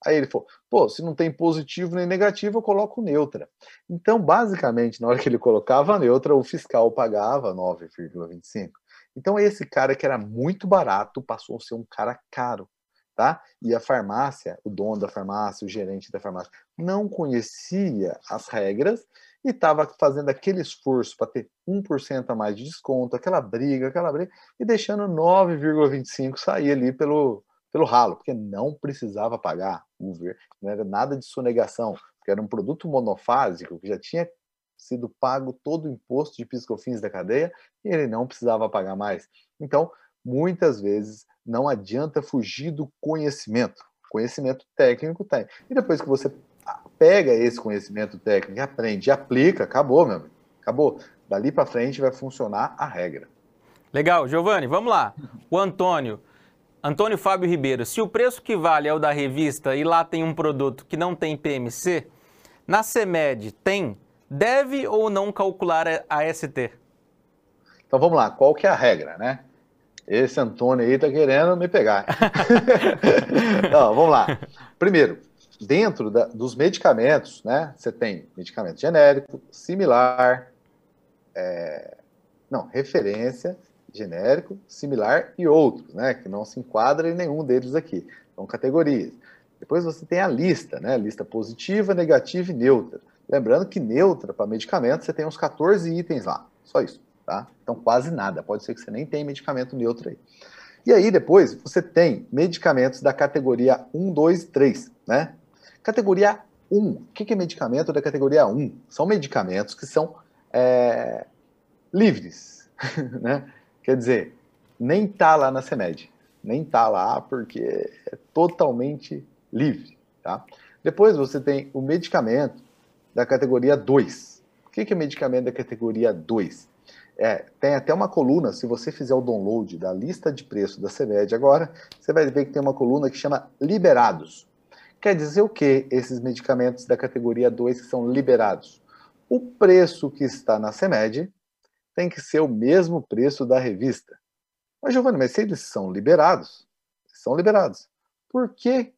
Aí ele falou: pô, se não tem positivo nem negativo, eu coloco neutra. Então, basicamente, na hora que ele colocava neutra, o fiscal pagava 9,25. Então, esse cara que era muito barato passou a ser um cara caro, tá? E a farmácia, o dono da farmácia, o gerente da farmácia, não conhecia as regras e estava fazendo aquele esforço para ter 1% a mais de desconto, aquela briga, aquela briga, e deixando 9,25 sair ali pelo, pelo ralo, porque não precisava pagar Uber, não era nada de sonegação, porque era um produto monofásico que já tinha sido pago todo o imposto de piscofins da cadeia e ele não precisava pagar mais. Então, muitas vezes não adianta fugir do conhecimento. Conhecimento técnico tem. E depois que você pega esse conhecimento técnico, aprende aplica, acabou, meu amigo. Acabou. Dali para frente vai funcionar a regra. Legal, Giovanni, vamos lá. O Antônio, Antônio Fábio Ribeiro, se o preço que vale é o da revista e lá tem um produto que não tem PMC, na CEMED tem, deve ou não calcular a ST? Então vamos lá, qual que é a regra, né? Esse Antônio aí tá querendo me pegar. [laughs] [laughs] não, vamos lá. Primeiro, dentro da, dos medicamentos, né? Você tem medicamento genérico, similar, é, não, referência, genérico, similar e outros, né? Que não se enquadra em nenhum deles aqui. São categorias. Depois você tem a lista, né? Lista positiva, negativa e neutra. Lembrando que neutra para medicamento você tem uns 14 itens lá. Só isso, tá? Então quase nada. Pode ser que você nem tenha medicamento neutro aí. E aí depois você tem medicamentos da categoria 1, 2 e 3, né? Categoria 1. O que é medicamento da categoria 1? São medicamentos que são é, livres, [laughs] né? Quer dizer, nem tá lá na CEMED, nem tá lá porque é totalmente livre, tá? Depois você tem o medicamento da categoria 2. O que é medicamento da categoria 2? É, tem até uma coluna, se você fizer o download da lista de preço da CEMED agora, você vai ver que tem uma coluna que chama liberados. Quer dizer o que esses medicamentos da categoria 2 que são liberados? O preço que está na CEMED tem que ser o mesmo preço da revista. Mas, Giovanni, mas se eles são liberados, são liberados, por que,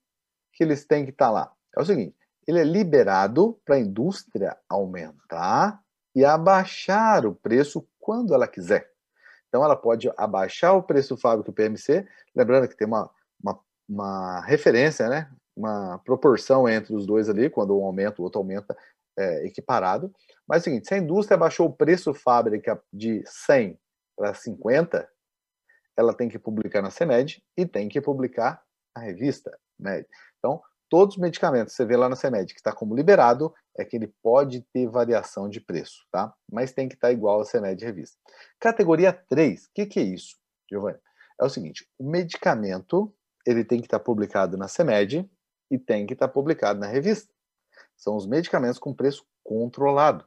que eles têm que estar lá? É o seguinte, ele é liberado para a indústria aumentar e abaixar o preço quando ela quiser. Então, ela pode abaixar o preço fábrico PMC, lembrando que tem uma, uma, uma referência, né? uma proporção entre os dois ali, quando um aumenta, o outro aumenta é, equiparado. Mas é o seguinte, se a indústria baixou o preço fábrica de 100 para 50, ela tem que publicar na CEMED e tem que publicar na revista MED. Então, todos os medicamentos que você vê lá na CEMED que está como liberado, é que ele pode ter variação de preço, tá? Mas tem que estar tá igual a CEMED revista. Categoria 3, o que, que é isso, Giovanni? É o seguinte, o medicamento ele tem que estar tá publicado na CEMED, e tem que estar tá publicado na revista. São os medicamentos com preço controlado.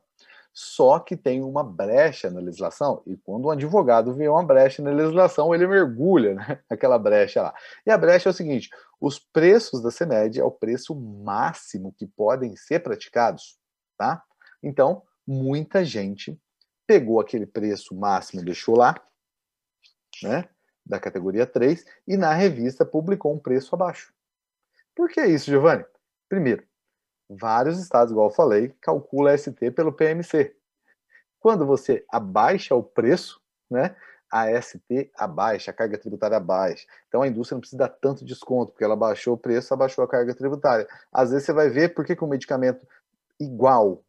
Só que tem uma brecha na legislação, e quando um advogado vê uma brecha na legislação, ele mergulha né, [laughs] naquela brecha lá. E a brecha é o seguinte: os preços da CEMED é o preço máximo que podem ser praticados. Tá? Então, muita gente pegou aquele preço máximo, deixou lá, né, da categoria 3, e na revista publicou um preço abaixo. Por que isso, Giovanni? Primeiro, vários estados, igual eu falei, calcula ST pelo PMC. Quando você abaixa o preço, né, a ST abaixa, a carga tributária abaixa. Então a indústria não precisa dar tanto desconto, porque ela baixou o preço, abaixou a carga tributária. Às vezes você vai ver por que, que um medicamento igual,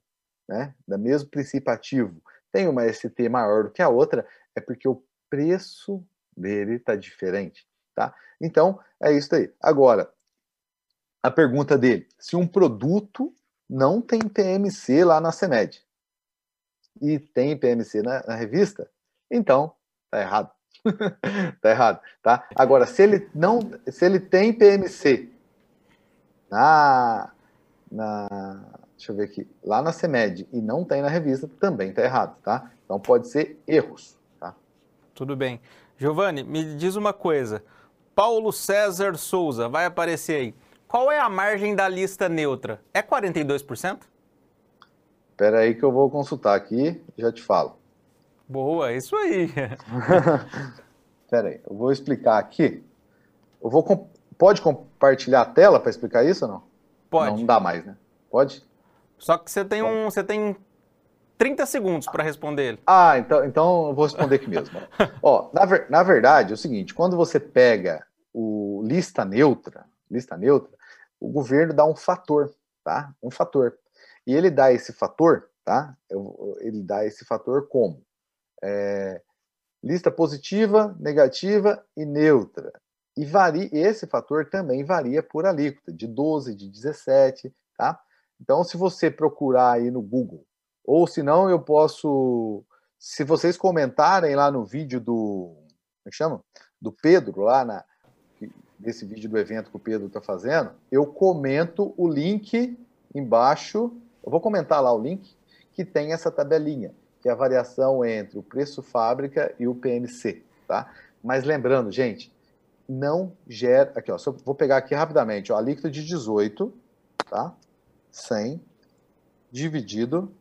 né, da mesmo princípio ativo, tem uma ST maior do que a outra, é porque o preço dele está diferente. Tá? Então, é isso aí. Agora, a pergunta dele: se um produto não tem PMC lá na CEMED e tem PMC na, na revista, então tá errado. [laughs] tá errado, tá? Agora, se ele não, se ele tem PMC na, na, deixa eu ver aqui, lá na CEMED e não tem na revista, também tá errado, tá? Então pode ser erros, tá? Tudo bem. Giovanni, me diz uma coisa. Paulo César Souza vai aparecer aí. Qual é a margem da lista neutra? É 42%? Espera aí que eu vou consultar aqui e já te falo. Boa, isso aí. [laughs] Espera aí, eu vou explicar aqui. Eu vou comp... Pode compartilhar a tela para explicar isso ou não? Pode. Não, não dá mais, né? Pode? Só que você tem um, você tem 30 segundos para responder ele. Ah, então, então eu vou responder aqui mesmo. [laughs] Ó, na, ver, na verdade, é o seguinte, quando você pega o lista neutra, lista neutra, o governo dá um fator, tá? Um fator. E ele dá esse fator, tá? Ele dá esse fator como? É, lista positiva, negativa e neutra. E varia, esse fator também varia por alíquota, de 12, de 17, tá? Então, se você procurar aí no Google, ou se não, eu posso, se vocês comentarem lá no vídeo do, como é chama? Do Pedro, lá na, desse vídeo do evento que o Pedro está fazendo, eu comento o link embaixo, eu vou comentar lá o link, que tem essa tabelinha, que é a variação entre o preço fábrica e o PMC. tá? Mas lembrando, gente, não gera. Aqui, ó, vou pegar aqui rapidamente, ó, a de 18, tá? 100 dividido.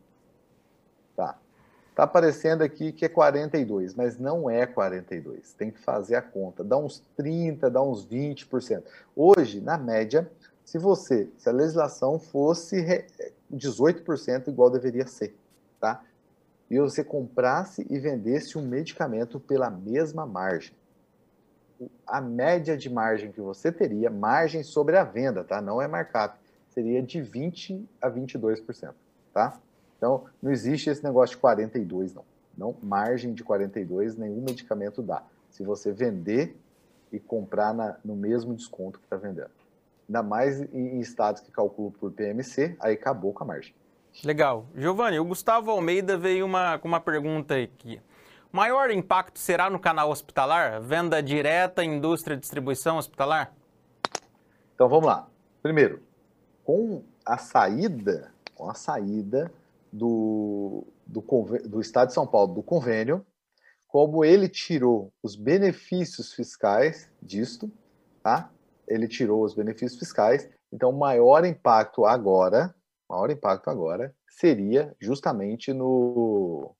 Tá. Tá aparecendo aqui que é 42, mas não é 42. Tem que fazer a conta. Dá uns 30, dá uns 20%. Hoje, na média, se você, se a legislação fosse 18% igual deveria ser, tá? E você comprasse e vendesse um medicamento pela mesma margem. A média de margem que você teria, margem sobre a venda, tá? Não é markup, seria de 20 a 22%, tá? Então, não existe esse negócio de 42, não. Não, margem de 42 nenhum medicamento dá. Se você vender e comprar na, no mesmo desconto que está vendendo. Ainda mais em estados que calculam por PMC, aí acabou com a margem. Legal. Giovanni, o Gustavo Almeida veio uma, com uma pergunta aqui. Maior impacto será no canal hospitalar? Venda direta, indústria, distribuição hospitalar? Então vamos lá. Primeiro, com a saída, com a saída do, do, do Estado de São Paulo do convênio, como ele tirou os benefícios fiscais disto, tá? Ele tirou os benefícios fiscais, então o maior impacto agora, maior impacto agora seria justamente no,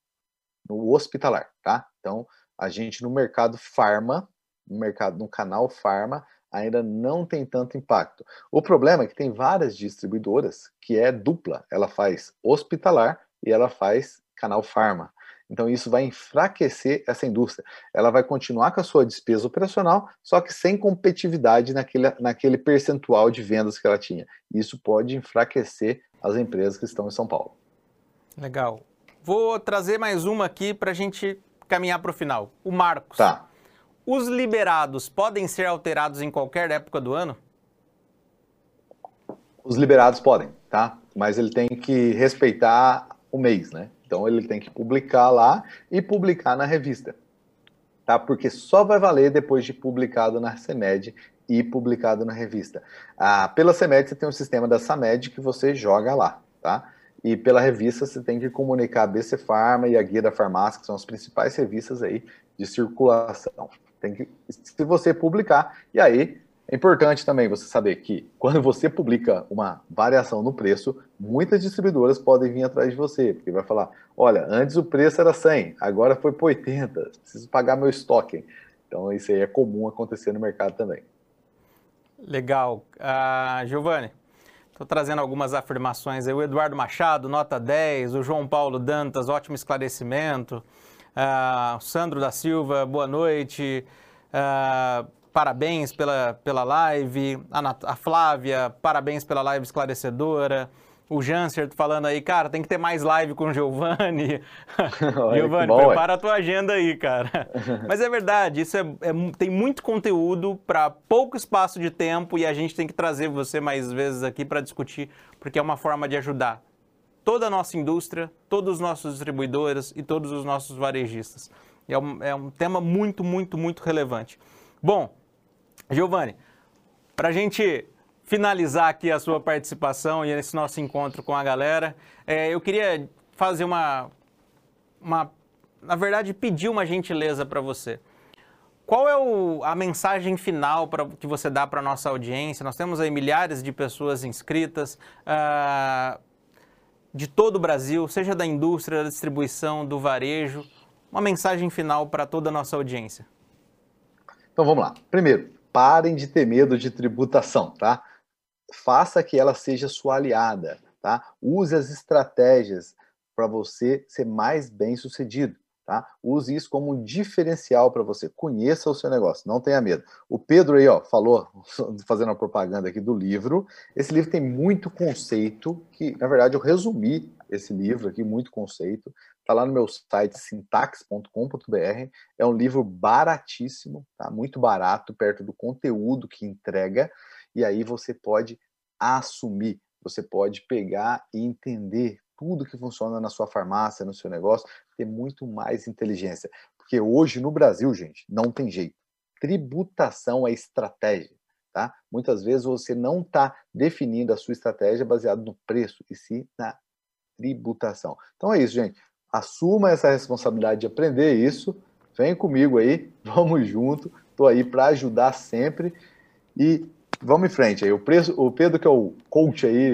no hospitalar, tá? Então, a gente no mercado farma, no mercado no canal farma, ainda não tem tanto impacto. O problema é que tem várias distribuidoras que é dupla, ela faz hospitalar e ela faz canal farma. Então isso vai enfraquecer essa indústria. Ela vai continuar com a sua despesa operacional, só que sem competitividade naquele, naquele percentual de vendas que ela tinha. Isso pode enfraquecer as empresas que estão em São Paulo. Legal. Vou trazer mais uma aqui para a gente caminhar para o final. O Marcos. Tá. Os liberados podem ser alterados em qualquer época do ano? Os liberados podem, tá? Mas ele tem que respeitar o mês, né? Então ele tem que publicar lá e publicar na revista, tá? Porque só vai valer depois de publicado na CEMED e publicado na revista. Ah, pela CEMED você tem um sistema da SAMED que você joga lá, tá? E pela revista você tem que comunicar a BC Pharma e a Guia da Farmácia, que são as principais revistas aí de circulação. Tem que, se você publicar, e aí é importante também você saber que quando você publica uma variação no preço, muitas distribuidoras podem vir atrás de você, porque vai falar: olha, antes o preço era 100, agora foi por 80, preciso pagar meu estoque. Então isso aí é comum acontecer no mercado também. Legal. Uh, Giovanni, estou trazendo algumas afirmações aí. O Eduardo Machado, nota 10, o João Paulo Dantas, ótimo esclarecimento. Uh, Sandro da Silva, boa noite. Uh, parabéns pela, pela live. A, a, Flávia, parabéns pela live esclarecedora. O Janser falando aí, cara, tem que ter mais live com o Giovanni. [laughs] [laughs] Giovanni, prepara a tua agenda aí, cara. [laughs] Mas é verdade, isso é, é tem muito conteúdo para pouco espaço de tempo e a gente tem que trazer você mais vezes aqui para discutir, porque é uma forma de ajudar toda a nossa indústria, todos os nossos distribuidores e todos os nossos varejistas. É um, é um tema muito, muito, muito relevante. Bom, Giovanni, para a gente finalizar aqui a sua participação e esse nosso encontro com a galera, é, eu queria fazer uma, uma, na verdade, pedir uma gentileza para você. Qual é o, a mensagem final pra, que você dá para a nossa audiência? Nós temos aí milhares de pessoas inscritas. Uh, de todo o Brasil, seja da indústria, da distribuição, do varejo, uma mensagem final para toda a nossa audiência. Então vamos lá. Primeiro, parem de ter medo de tributação, tá? Faça que ela seja sua aliada, tá? Use as estratégias para você ser mais bem sucedido. Tá? Use isso como um diferencial para você. Conheça o seu negócio, não tenha medo. O Pedro aí, ó, falou, [laughs] fazendo uma propaganda aqui do livro. Esse livro tem muito conceito, que na verdade eu resumi esse livro aqui, muito conceito. Está lá no meu site sintax.com.br. É um livro baratíssimo, tá? Muito barato, perto do conteúdo que entrega. E aí você pode assumir, você pode pegar e entender tudo que funciona na sua farmácia, no seu negócio, ter muito mais inteligência. Porque hoje no Brasil, gente, não tem jeito. Tributação é estratégia. Tá? Muitas vezes você não está definindo a sua estratégia baseado no preço, e sim na tributação. Então é isso, gente. Assuma essa responsabilidade de aprender isso, vem comigo aí, [laughs] vamos junto, estou aí para ajudar sempre e vamos em frente aí. O, preço, o Pedro, que é o coach aí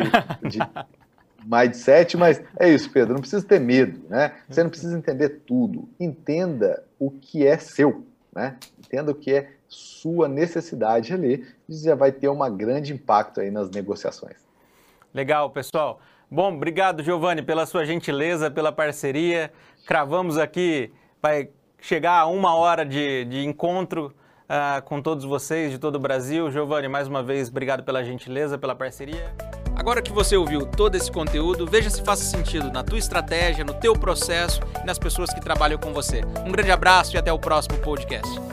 de [laughs] mindset, mas é isso, Pedro, não precisa ter medo, né? Você não precisa entender tudo. Entenda o que é seu, né? Entenda o que é sua necessidade ali, e já vai ter um grande impacto aí nas negociações. Legal, pessoal. Bom, obrigado, Giovanni, pela sua gentileza, pela parceria. Cravamos aqui, vai chegar a uma hora de, de encontro uh, com todos vocês de todo o Brasil. Giovanni, mais uma vez, obrigado pela gentileza, pela parceria. Agora que você ouviu todo esse conteúdo, veja se faz sentido na tua estratégia, no teu processo e nas pessoas que trabalham com você. Um grande abraço e até o próximo podcast.